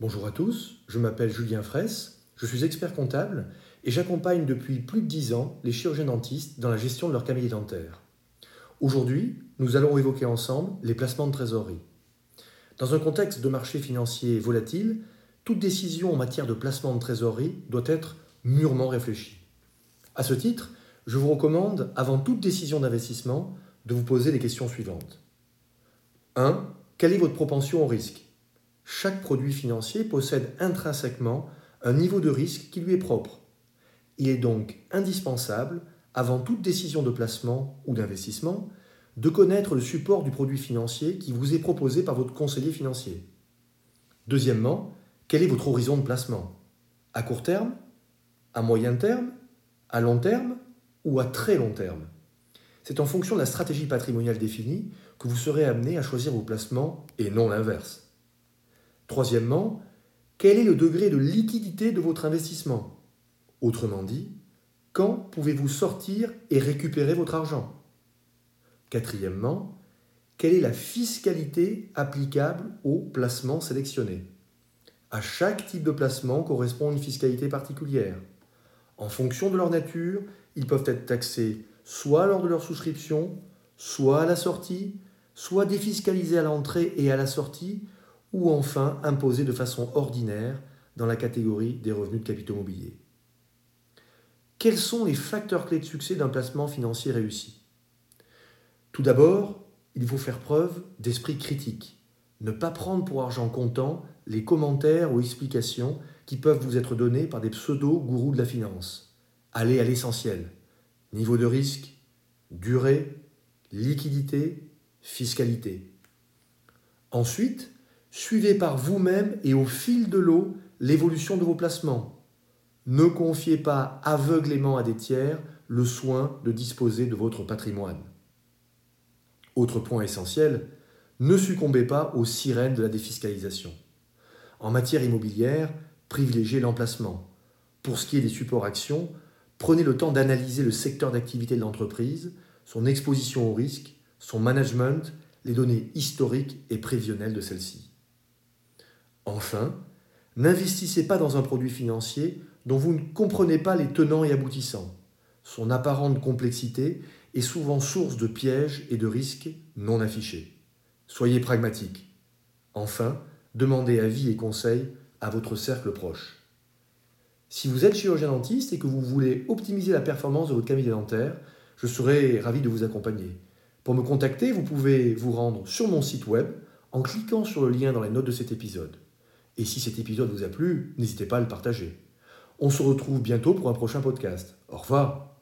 Bonjour à tous, je m'appelle Julien Fraisse, je suis expert comptable et j'accompagne depuis plus de 10 ans les chirurgiens dentistes dans la gestion de leur cabinet dentaire. Aujourd'hui, nous allons évoquer ensemble les placements de trésorerie. Dans un contexte de marché financier volatile, toute décision en matière de placement de trésorerie doit être mûrement réfléchie. À ce titre, je vous recommande, avant toute décision d'investissement, de vous poser les questions suivantes. 1. Quelle est votre propension au risque? Chaque produit financier possède intrinsèquement un niveau de risque qui lui est propre. Il est donc indispensable, avant toute décision de placement ou d'investissement, de connaître le support du produit financier qui vous est proposé par votre conseiller financier. Deuxièmement, quel est votre horizon de placement? À court terme? À moyen terme? À long terme? Ou à très long terme? C'est en fonction de la stratégie patrimoniale définie que vous serez amené à choisir vos placements et non l'inverse. Troisièmement, quel est le degré de liquidité de votre investissement? Autrement dit, quand pouvez-vous sortir et récupérer votre argent? Quatrièmement, quelle est la fiscalité applicable aux placements sélectionnés? À chaque type de placement correspond une fiscalité particulière. En fonction de leur nature, ils peuvent être taxés soit lors de leur souscription, soit à la sortie, soit défiscalisés à l'entrée et à la sortie, ou enfin imposés de façon ordinaire dans la catégorie des revenus de capitaux mobiliers. Quels sont les facteurs clés de succès d'un placement financier réussi? Tout d'abord, il faut faire preuve d'esprit critique. Ne pas prendre pour argent comptant les commentaires ou explications qui peuvent vous être donnés par des pseudo-gourous de la finance. Allez à l'essentiel. Niveau de risque, durée, liquidité, fiscalité. Ensuite, suivez par vous-même et au fil de l'eau l'évolution de vos placements. Ne confiez pas aveuglément à des tiers le soin de disposer de votre patrimoine. Autre point essentiel, ne succombez pas aux sirènes de la défiscalisation. En matière immobilière, privilégiez l'emplacement. Pour ce qui est des supports actions, prenez le temps d'analyser le secteur d'activité de l'entreprise, son exposition au risque, son management, les données historiques et prévisionnelles de celle-ci. Enfin, n'investissez pas dans un produit financier dont vous ne comprenez pas les tenants et aboutissants. Son apparente complexité est souvent source de pièges et de risques non affichés. Soyez pragmatique. Enfin, demandez avis et conseils à votre cercle proche. Si vous êtes chirurgien dentiste et que vous voulez optimiser la performance de votre cabinet dentaire, je serai ravi de vous accompagner. Pour me contacter, vous pouvez vous rendre sur mon site web en cliquant sur le lien dans les notes de cet épisode. Et si cet épisode vous a plu, n'hésitez pas à le partager. On se retrouve bientôt pour un prochain podcast. Au revoir